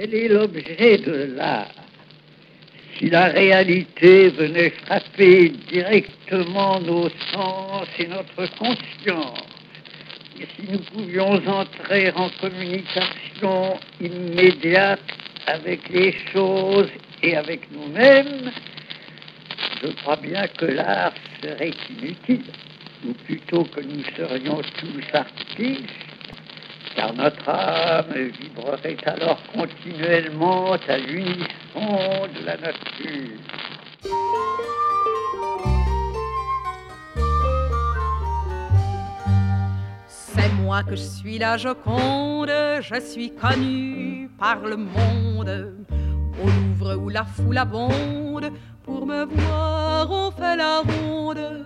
Quel est l'objet de l'art. Si la réalité venait frapper directement nos sens et notre conscience, et si nous pouvions entrer en communication immédiate avec les choses et avec nous-mêmes, je crois bien que l'art serait inutile, ou plutôt que nous serions tous artistes, car notre âme vibrerait alors continuellement à l'unisson de la nature. C'est moi que je suis la Joconde, je suis connue par le monde. Au Louvre où la foule abonde, pour me voir on fait la ronde.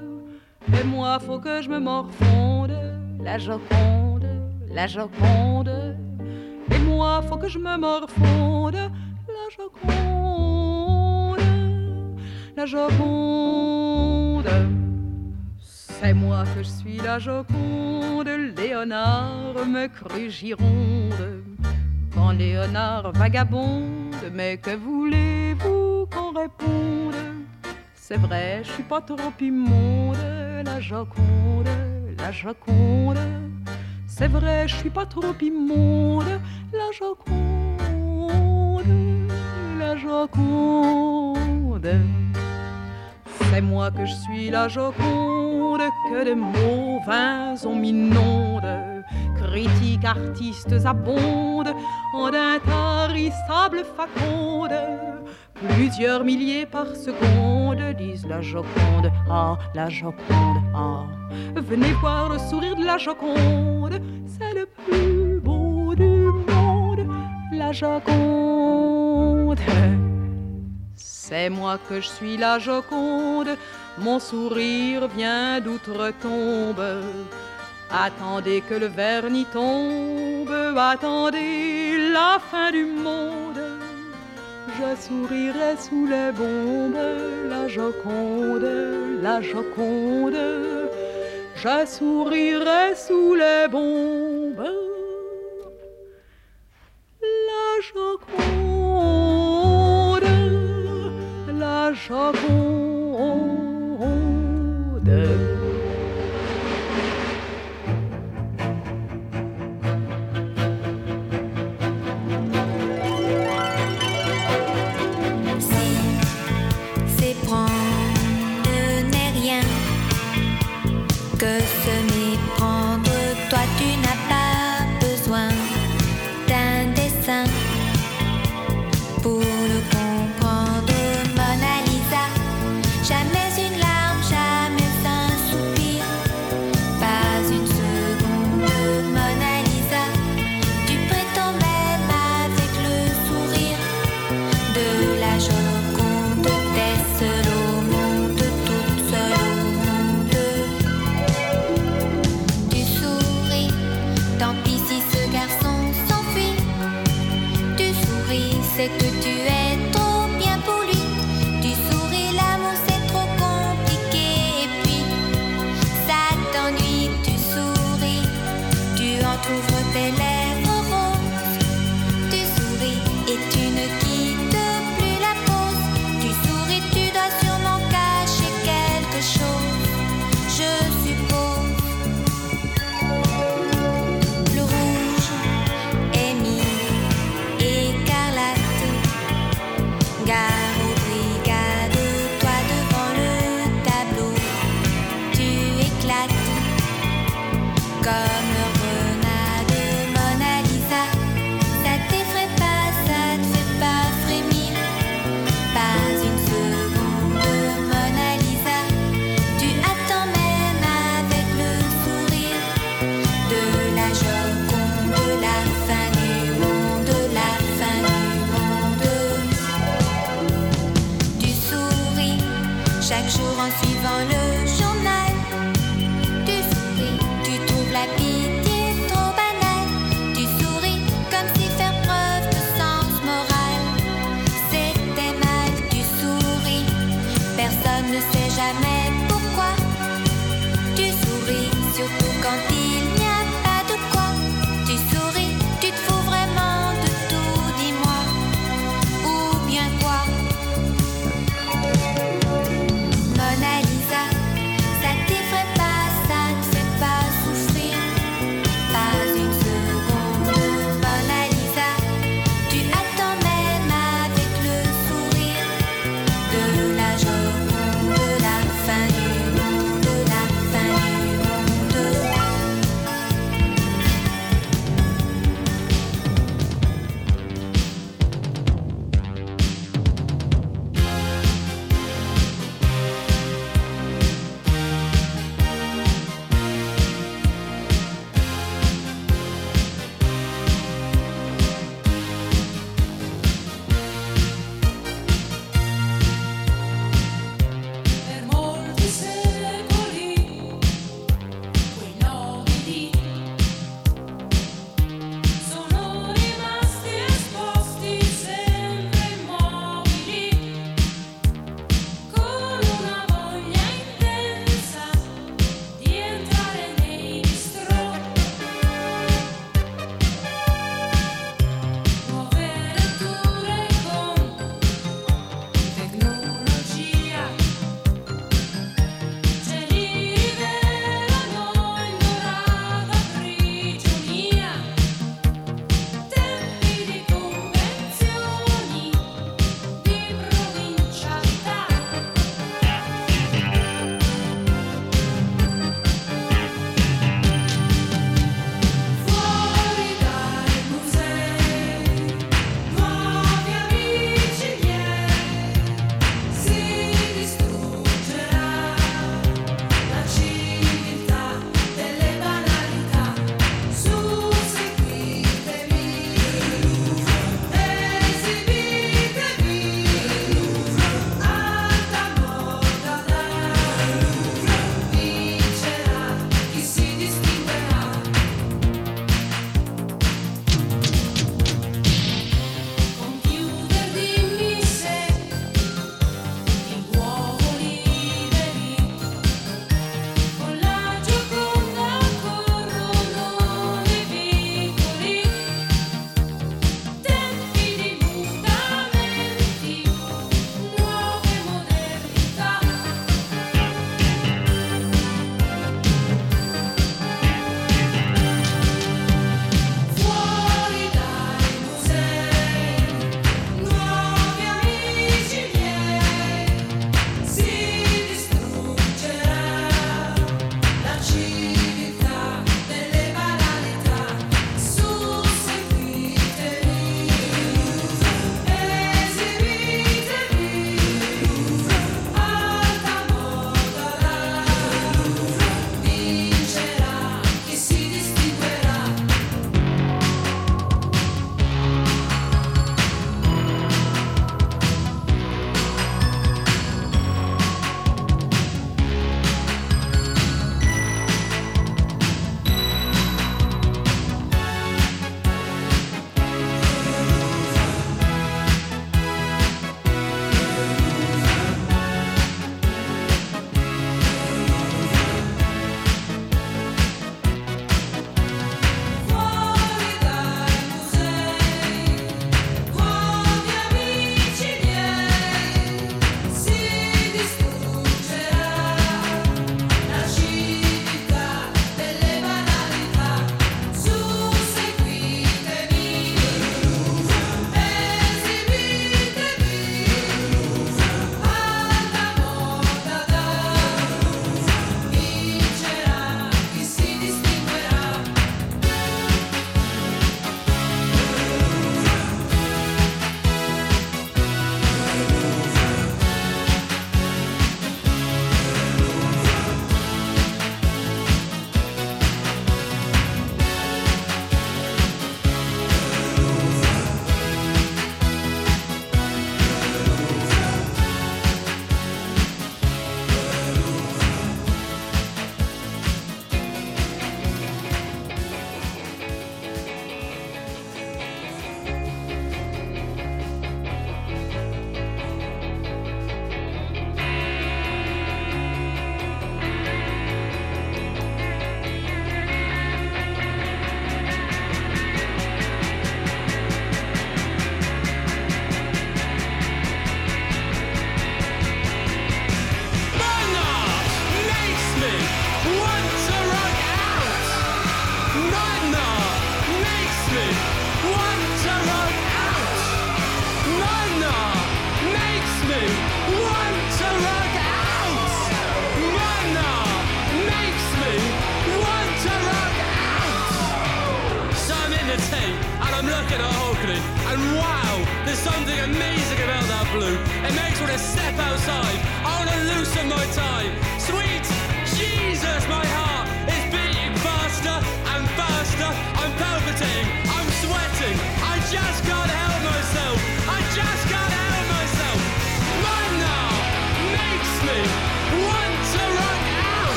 Et moi faut que je me morfonde, la Joconde, la Joconde. Et moi faut que je me morfonde, la Joconde, la Joconde. C'est moi que je suis la Joconde, Léonard me crut Gironde. Quand Léonard vagabonde, mais que voulez-vous qu'on réponde? C'est vrai, je suis pas trop immonde, la Joconde, la Joconde. C'est vrai, je suis pas trop immonde, la Joconde, la Joconde. C'est moi que je suis la Joconde, que de mots vains on m'inonde. Critiques, artistes abondent en d'intarissables facondes. Plusieurs milliers par seconde disent la Joconde, ah, la Joconde, ah. Venez voir le sourire de la Joconde, c'est le plus beau du monde, la Joconde. C'est moi que je suis la Joconde, mon sourire vient d'outre-tombe. Attendez que le vernis tombe, attendez la fin du monde. Je sourirai sous les bombes, la Joconde, la Joconde. Je sourirai sous les bombes, la Joconde, la Joconde. Entr'ouvres tes lèvres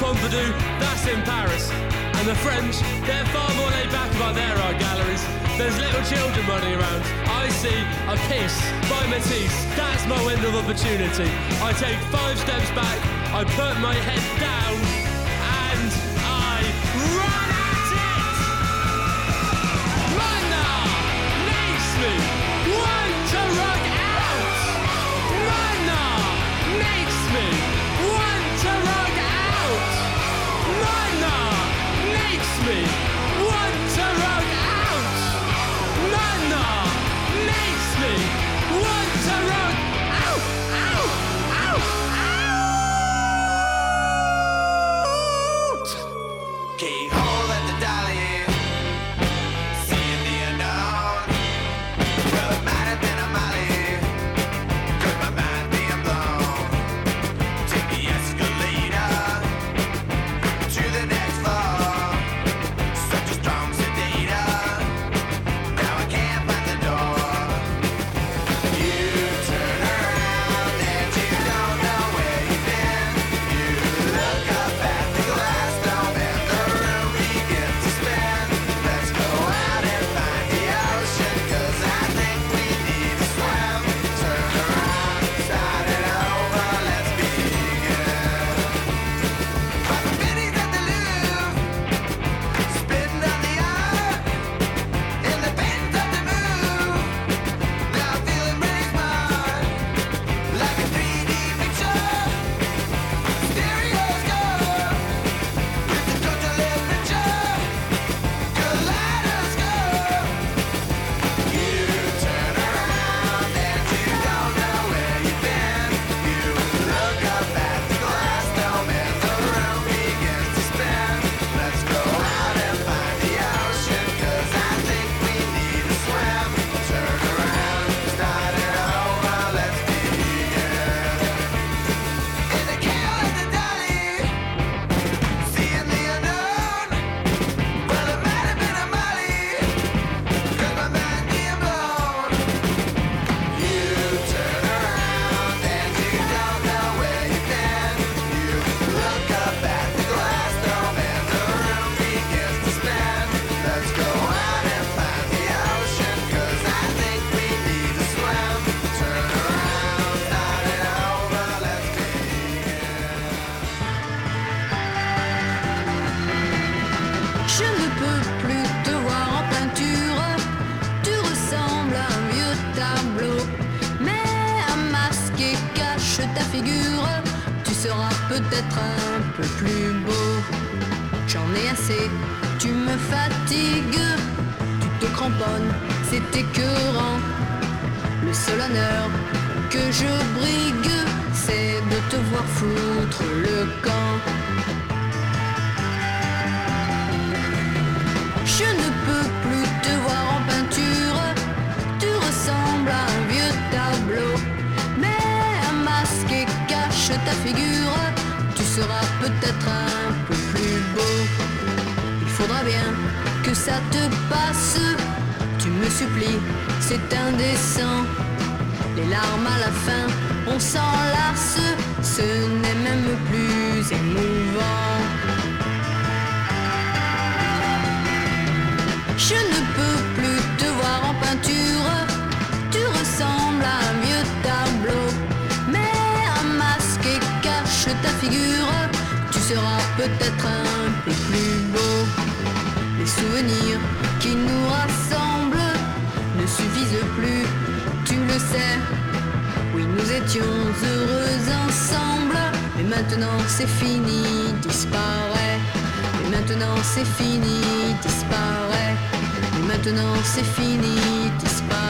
Pompidou, that's in Paris. And the French, they're far more laid back about their art galleries. There's little children running around. I see a piece by Matisse. That's my window of opportunity. I take five steps back, I put my head down. c'est indécent. Les larmes à la fin, on s'enlace, ce n'est même plus émouvant. Je ne peux plus te voir en peinture, tu ressembles à un vieux tableau, mais un masque et cache ta figure, tu seras peut-être un peu plus beau. Les souvenirs qui nous rassemblent suffisent plus, tu le sais. Oui, nous étions heureux ensemble, mais maintenant c'est fini, disparaît. Mais maintenant c'est fini, disparaît. Mais maintenant c'est fini, disparaît.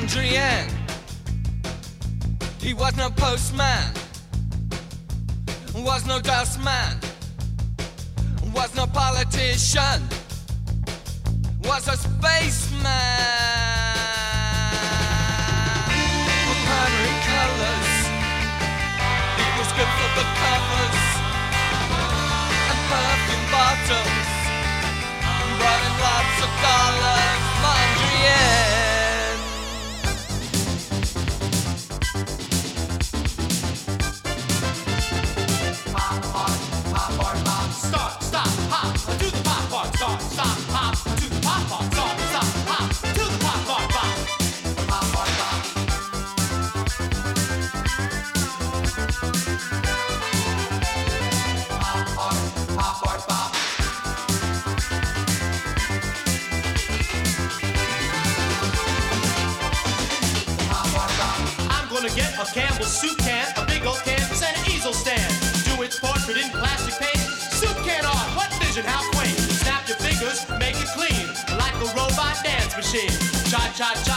Mondrian. He was no postman, was no dustman, was no politician, was a spaceman. Primary colors, he was good for the covers and perfume bottles, running lots of dollars. Mondrian. Cha cha cha.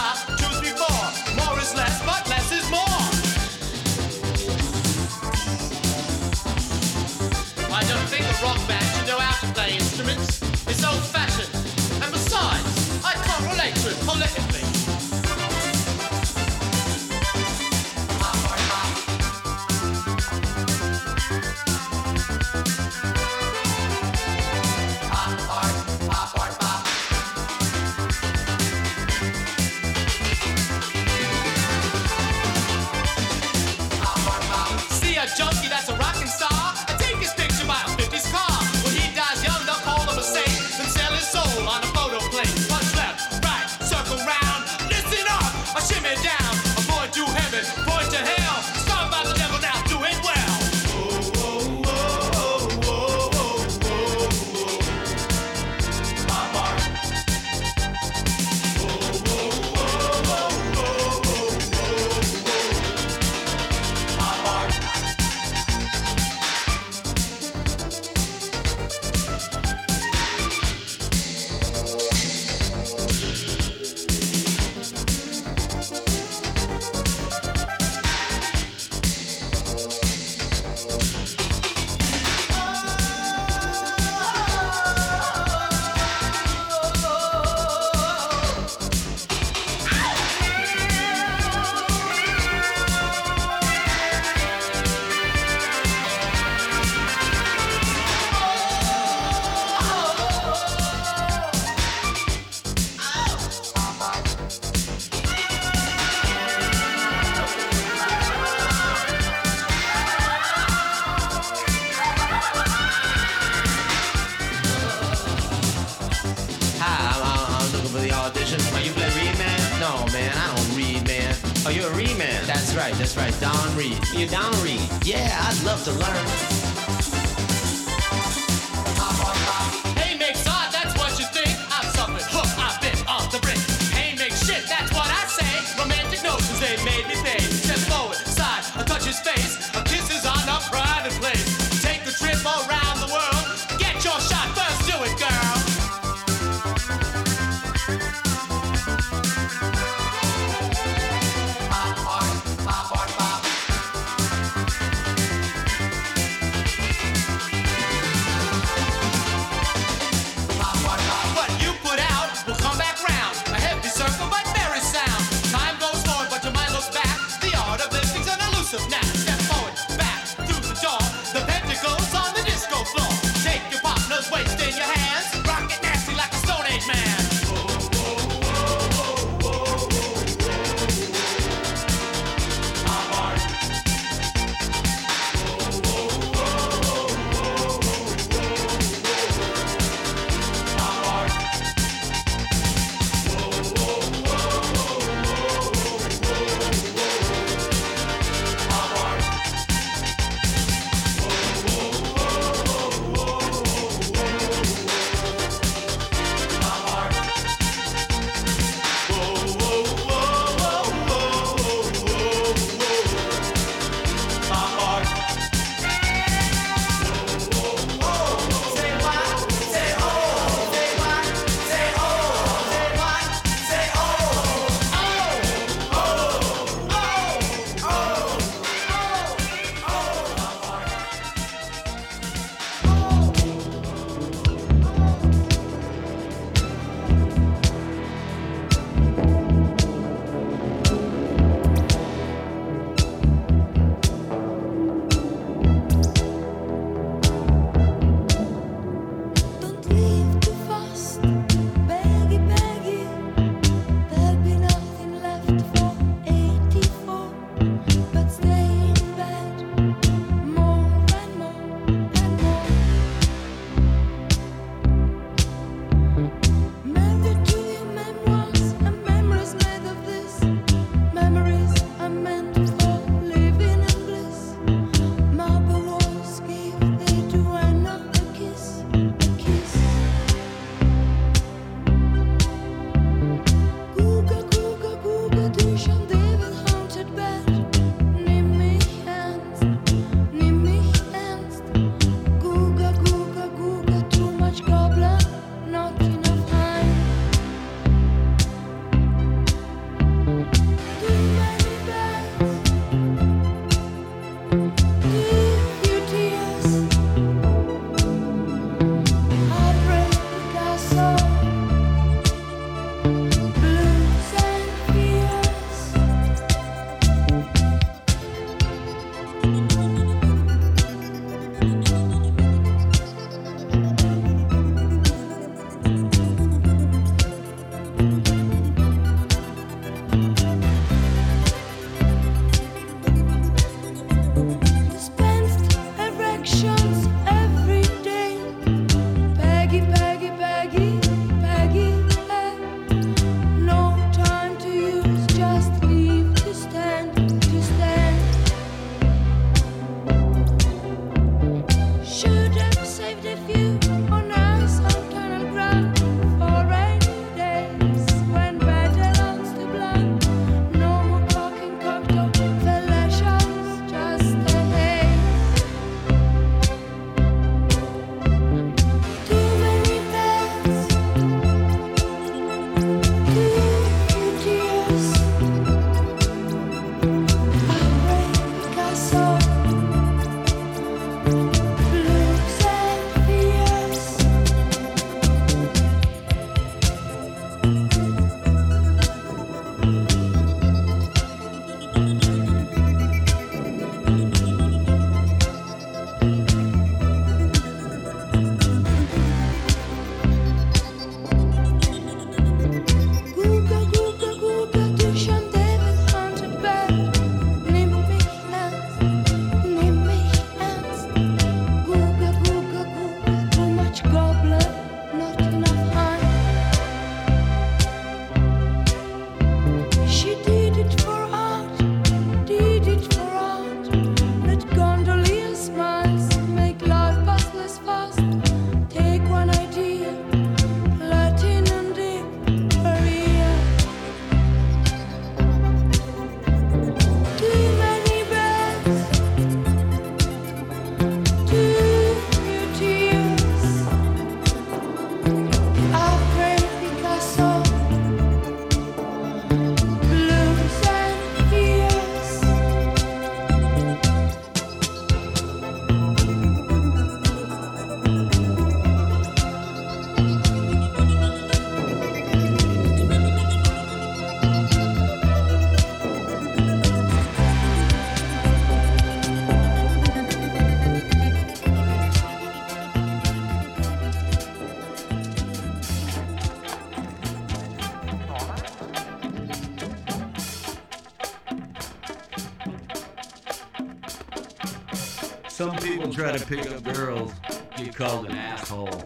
Some people try to pick up girls, get called an asshole.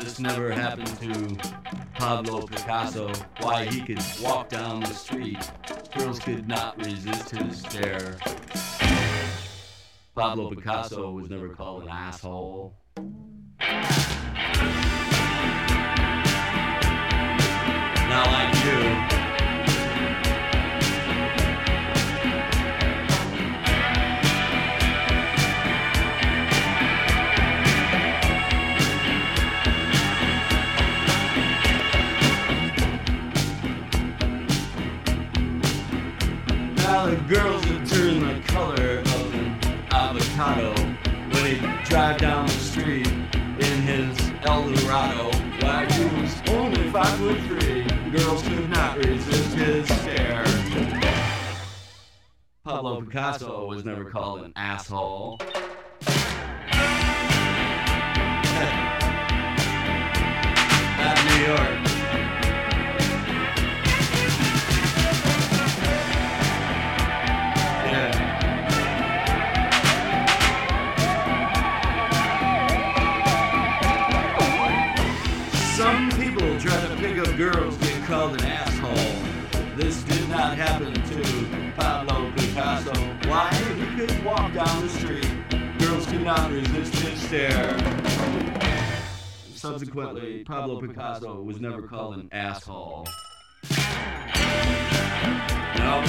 This never happened to Pablo Picasso. Why he could walk down the street, girls could not resist his stare. Pablo Picasso was never called an asshole. The girls that turn the color of an avocado when they drive down the street in his Eldorado. Why he was only five foot three, girls could not resist his stare. Pablo Picasso was never called an asshole. New York. Down the street. Girls could not resist his stare. Subsequently, Pablo Picasso was never called an asshole. No.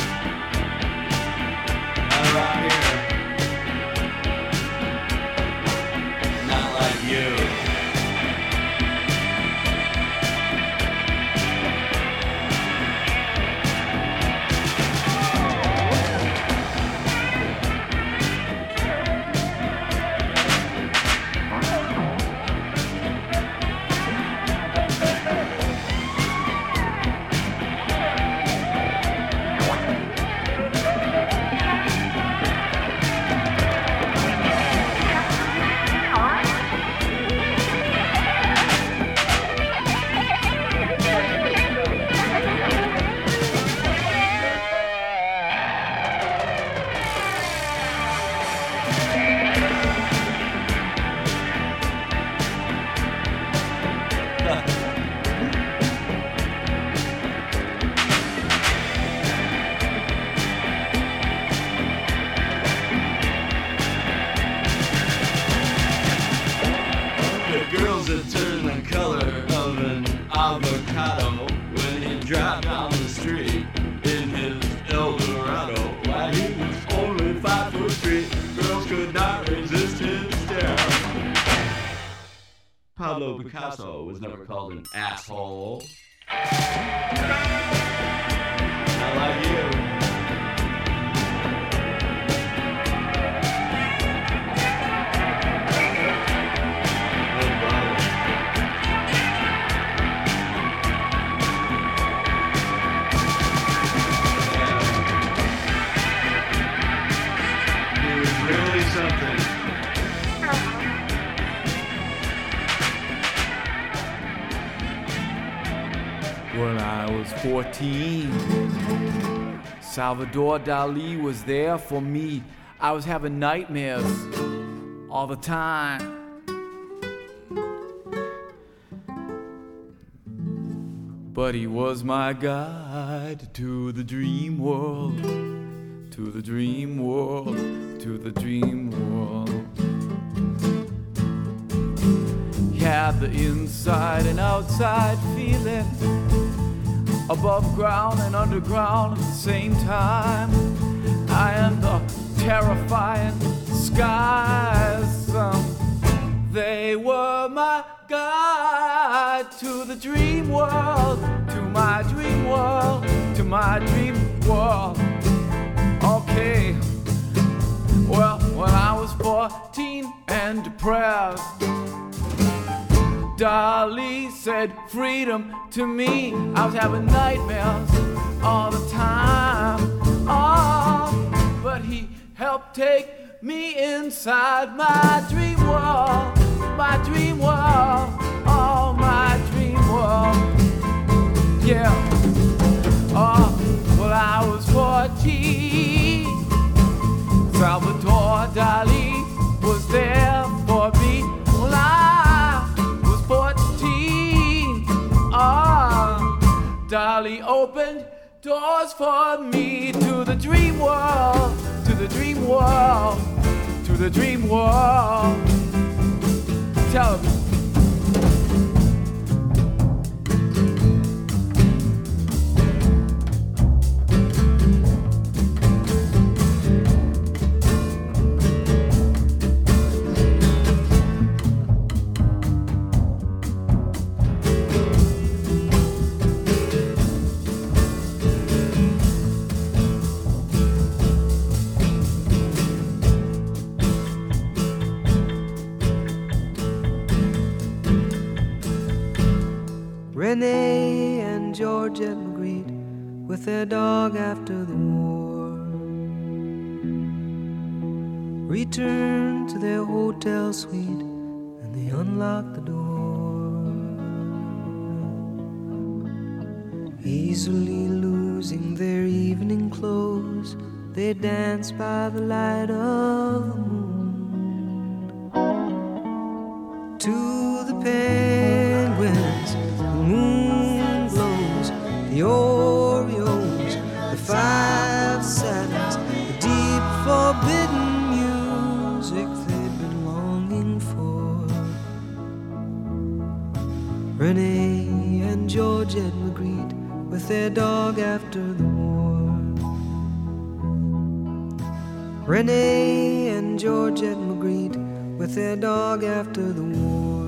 When I was 14, Salvador Dali was there for me. I was having nightmares all the time. But he was my guide to the dream world, to the dream world, to the dream world. He had the inside and outside feeling, above ground and underground at the same time. I am the terrifying skies. Um, they were my guide to the dream world, to my dream world, to my dream world. Okay. Well, when I was 14 and depressed, Dali said freedom to me. I was having nightmares all the time. Oh, but he helped take me inside my dream world, my dream world, oh, my dream world. Yeah. Oh, well, I was 14. Salvador Dali Charlie opened doors for me to the dream world, to the dream world, to the dream world. Tell their dog after the war returned to their hotel suite and they unlocked the door. Easily losing their evening clothes, they danced by the light of the moon their dog after the war. Renee and Georgette Magritte with their dog after the war.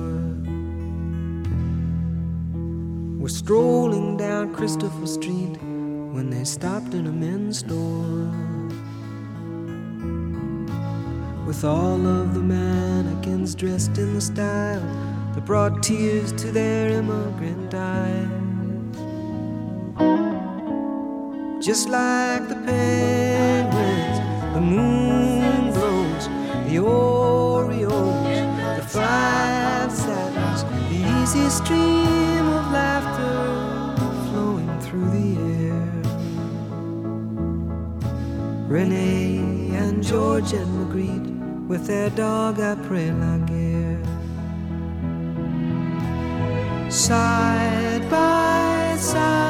Were strolling down Christopher Street when they stopped in a men's store. With all of the mannequins dressed in the style that brought tears to their immigrant eyes. Just like the penguins, the moon glows, the Oreos, the five satins, the easy stream of laughter flowing through the air. Renee and Georgette Magritte with their dog la guerre. Side by side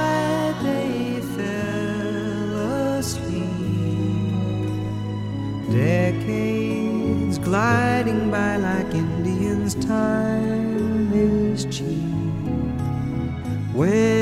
gliding by like Indians, time is cheap. When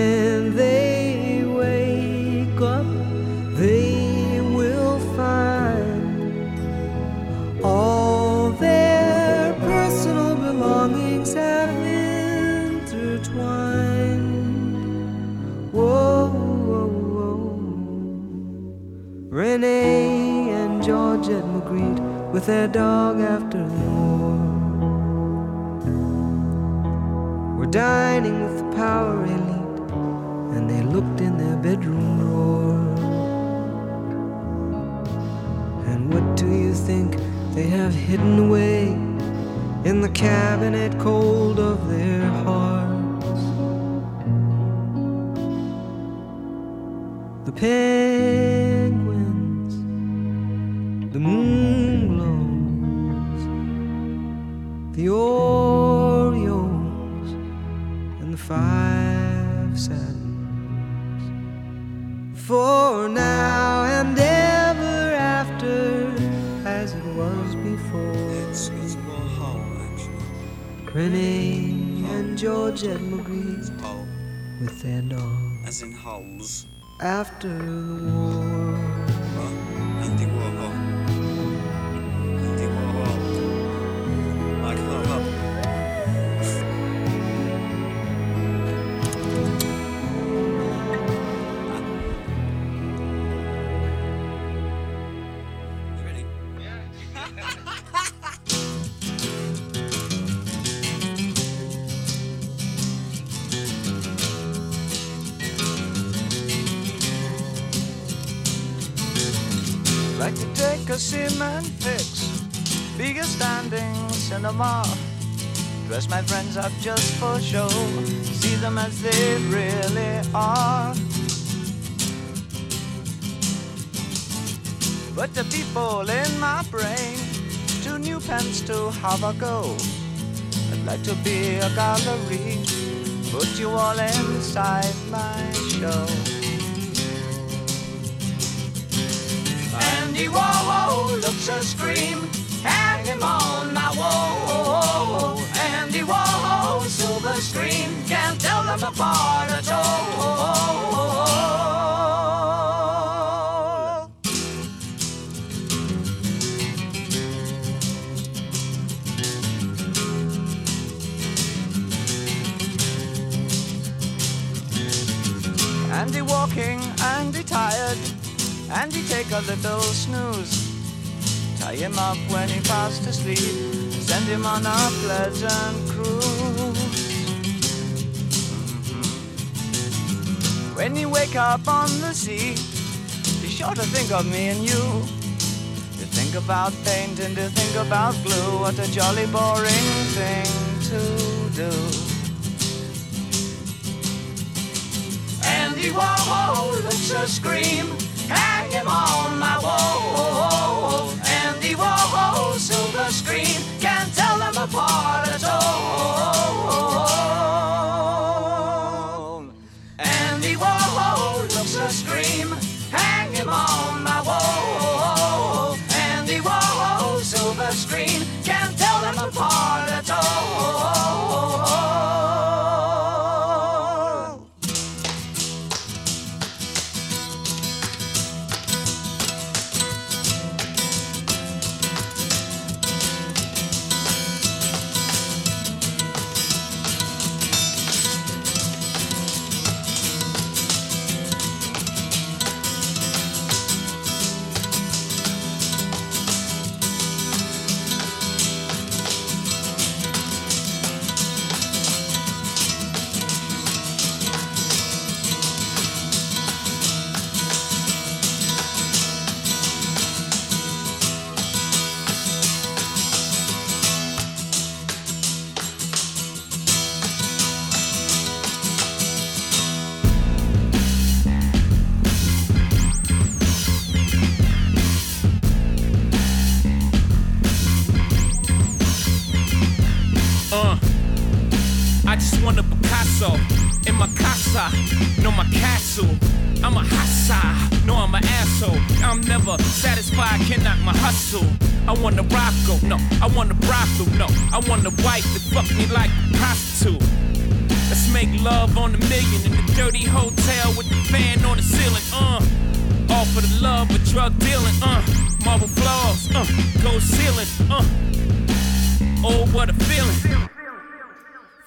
with their dog after the war. Were dining with the power elite, and they looked in their bedroom drawer. And what do you think they have hidden away in the cabinet cold of their hearts? The penguins, satins. For now and ever after, as it was before. It's, it's more actually. Renee and Georgette Magritte Whole. with their dog As in holes. after the war. People in my brain, two new pens to have a go. I'd like to be a gallery, put you all inside my show. Andy Warhol looks a scream, hang him on my wall. Andy Warhol, silver screen, can't tell them apart at all. Andy and Andy take a little snooze. Tie him up when he fast asleep, send him on a pleasant cruise. When you wake up on the sea, be sure to think of me and you. To think about paint and to think about glue, what a jolly boring thing to do. Andy Warhol looks a scream, hang him on my wall. Andy Warhol, silver screen, I'm a hassa, no I'm an asshole. I'm never satisfied, can knock my hustle. I want a Rocco, no, I want a brothel, no. I want a wife that fuck me like a prostitute. Let's make love on the million in the dirty hotel with the fan on the ceiling, uh. All for the love of drug dealing, uh. Marble floors, uh. Gold ceiling, uh. Oh, what a feeling.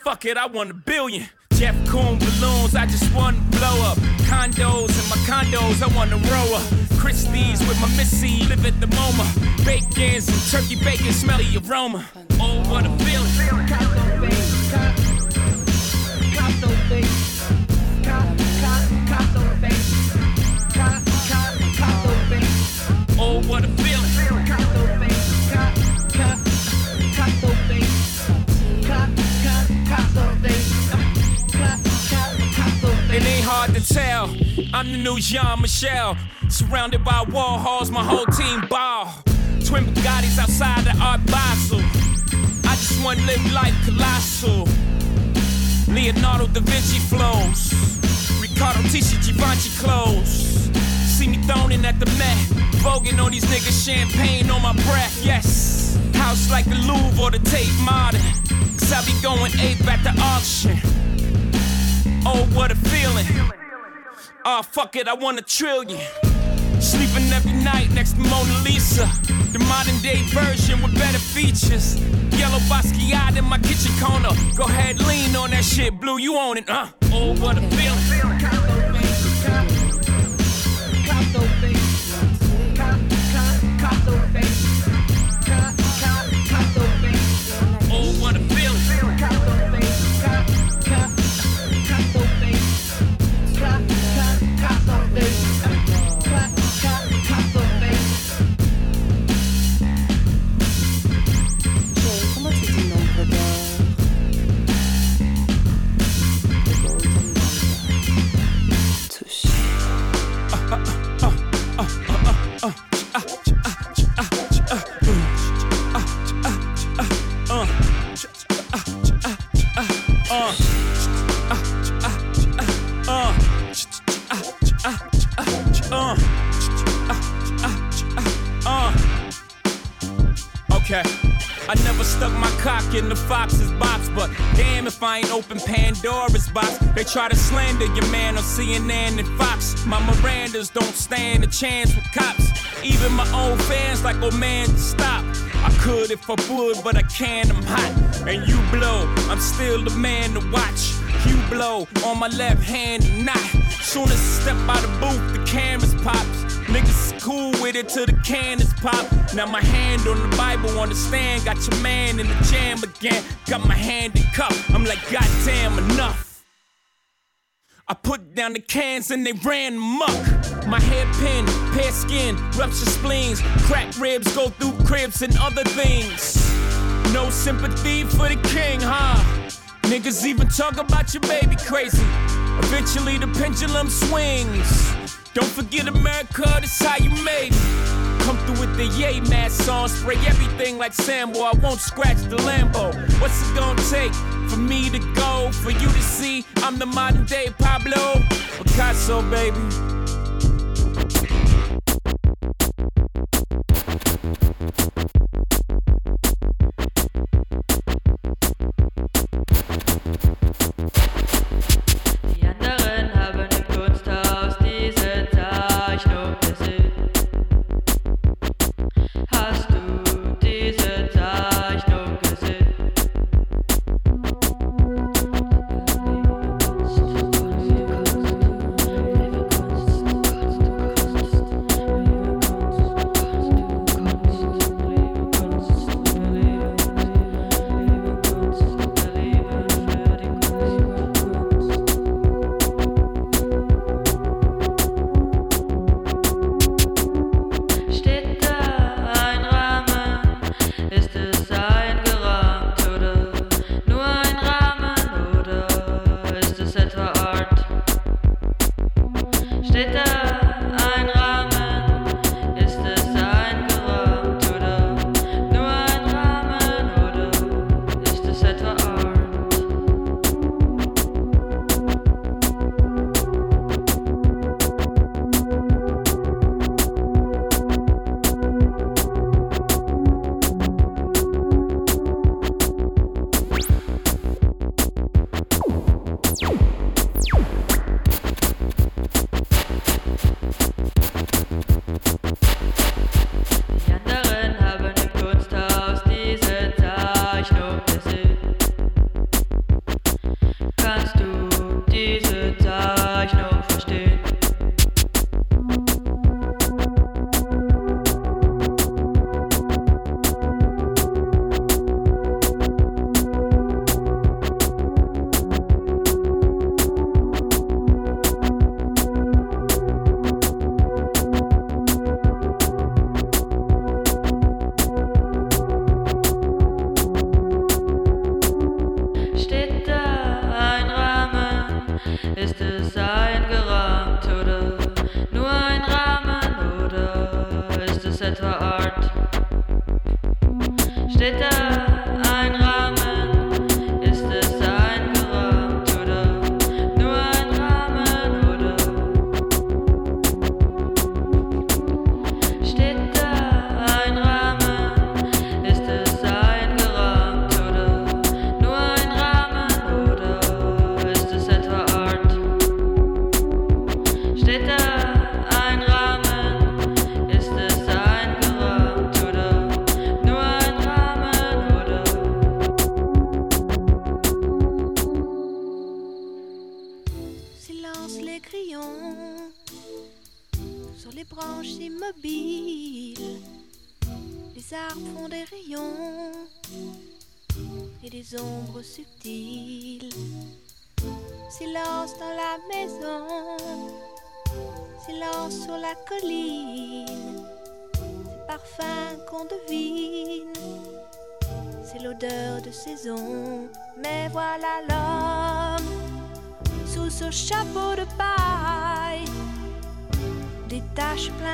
Fuck it, I want a billion. Jeff Koon balloons, I just want blow up. Condos and my condos, I want to row up. Christie's with my missy, live at the MoMA. Bacons and turkey bacon, smelly aroma. Oh, what a feeling. Oh, It ain't hard to tell. I'm the new Jean Michel. Surrounded by wall halls, my whole team ball. Twin Bugattis outside the Art Basel. I just want to live life colossal. Leonardo da Vinci flows. Ricardo Tisci Givenchy clothes. See me thrown at the Met. Voguing on these niggas, champagne on my breath, yes. House like the Louvre or the Tate Modern. Cause I be going ape at the auction. Oh, what a feeling. Oh, fuck it, I want a trillion. Sleeping every night next to Mona Lisa. The modern day version with better features. Yellow Basquiat in my kitchen corner. Go ahead, lean on that shit, Blue, you own it, huh? Oh, what a feeling. Chance with cops. Even my own fans like, oh man, stop. I could if I would, but I can't, I'm hot. And you blow, I'm still the man to watch. You blow on my left hand and not. Soon as I step out the booth, the cameras pops. Niggas cool with it till the cannons pop. Now my hand on the Bible on the stand. Got your man in the jam again. Got my hand in cup. I'm like, goddamn, enough. I put down the cans and they ran muck. My hairpin, pear skin, rupture spleens, cracked ribs go through cribs and other things. No sympathy for the king, huh? Niggas even talk about your baby crazy. Eventually the pendulum swings. Don't forget America, this how you made it. Come through with the yay mask on, spray everything like Sambo. I won't scratch the Lambo. What's it gonna take for me to go? For you to see I'm the modern day Pablo Picasso, baby. Thank you.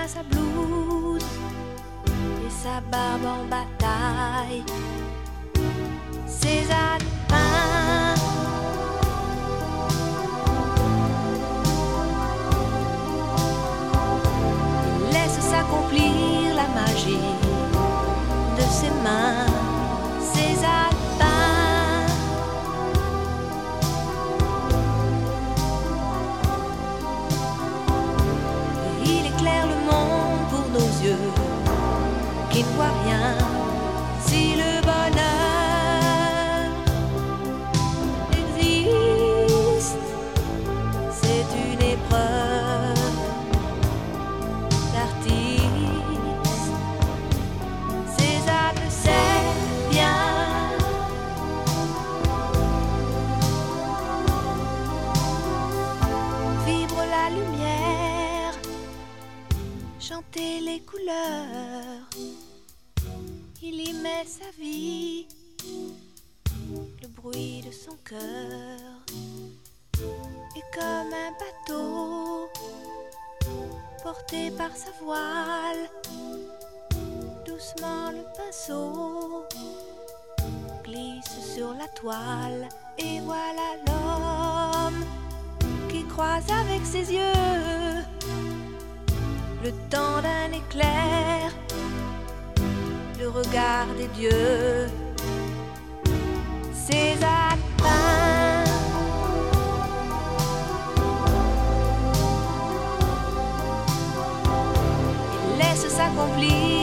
Sa blouse et sa barbe en bataille. Ses le temps d'un éclair, le regard des dieux. César peint Il laisse s'accomplir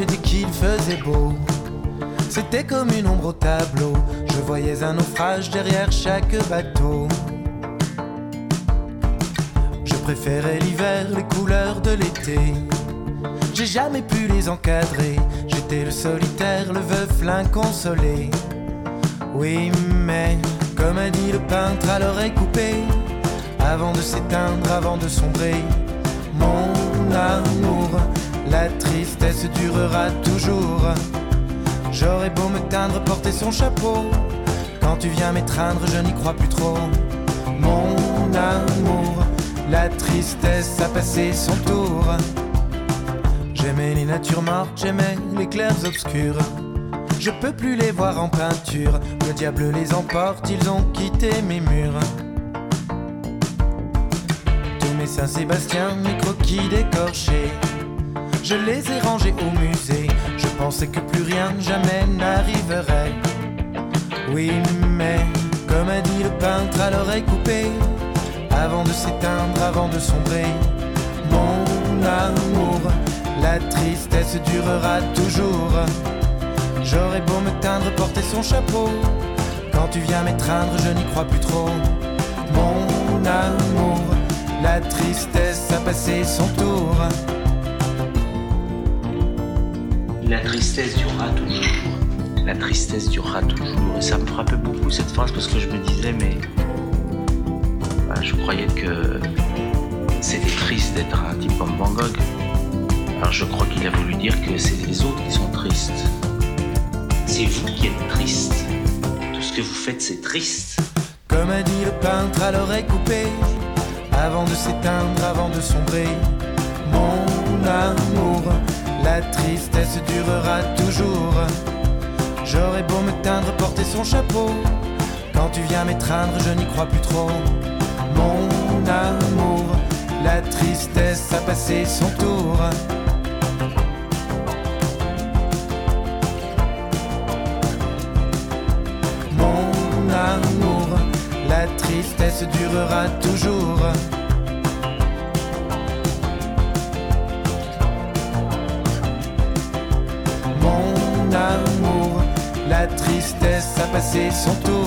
et dès qu'il faisait beau. C'était comme une ombre au tableau. Je voyais un naufrage derrière chaque bateau. Je préférais l'hiver, les couleurs de l'été. J'ai jamais pu les encadrer. J'étais le solitaire, le veuf, l'inconsolé. Oui, mais comme a dit le peintre à l'oreille coupée, avant de s'éteindre, avant de sombrer, mon amour, la tristesse durera toujours. J'aurais beau me teindre, porter son chapeau. Quand tu viens m'étreindre, je n'y crois plus trop. Mon amour, la tristesse a passé son tour. J'aimais les natures mortes, j'aimais les clairs obscurs. Je peux plus les voir en peinture. Le diable les emporte, ils ont quitté mes murs. Tous mes Saint-Sébastien, mes croquis décorchés. Je les ai rangés au musée. Je pensais que plus rien jamais n'arriverait. Oui, mais comme a dit le peintre à l'oreille coupée, avant de s'éteindre, avant de sombrer, mon amour, la tristesse durera toujours. J'aurais beau me teindre, porter son chapeau. Quand tu viens m'étreindre, je n'y crois plus trop. Mon amour, la tristesse a passé son tour. La tristesse durera toujours. La tristesse durera toujours. Et ça me frappait beaucoup cette phrase parce que je me disais, mais. bah, je croyais que c'était triste d'être un type comme Van Gogh. Alors je crois qu'il a voulu dire que c'est les autres qui sont tristes. C'est vous qui êtes triste. Tout ce que vous faites, c'est triste. Comme a dit le peintre à l'oreille coupée, avant de s'éteindre, avant de sombrer, mon amour, la tristesse durera toujours. J'aurais beau me teindre, porter son chapeau, quand tu viens m'étreindre, je n'y crois plus trop. Mon amour, la tristesse a passé son tour. Mon amour, la tristesse durera toujours. passer son tour.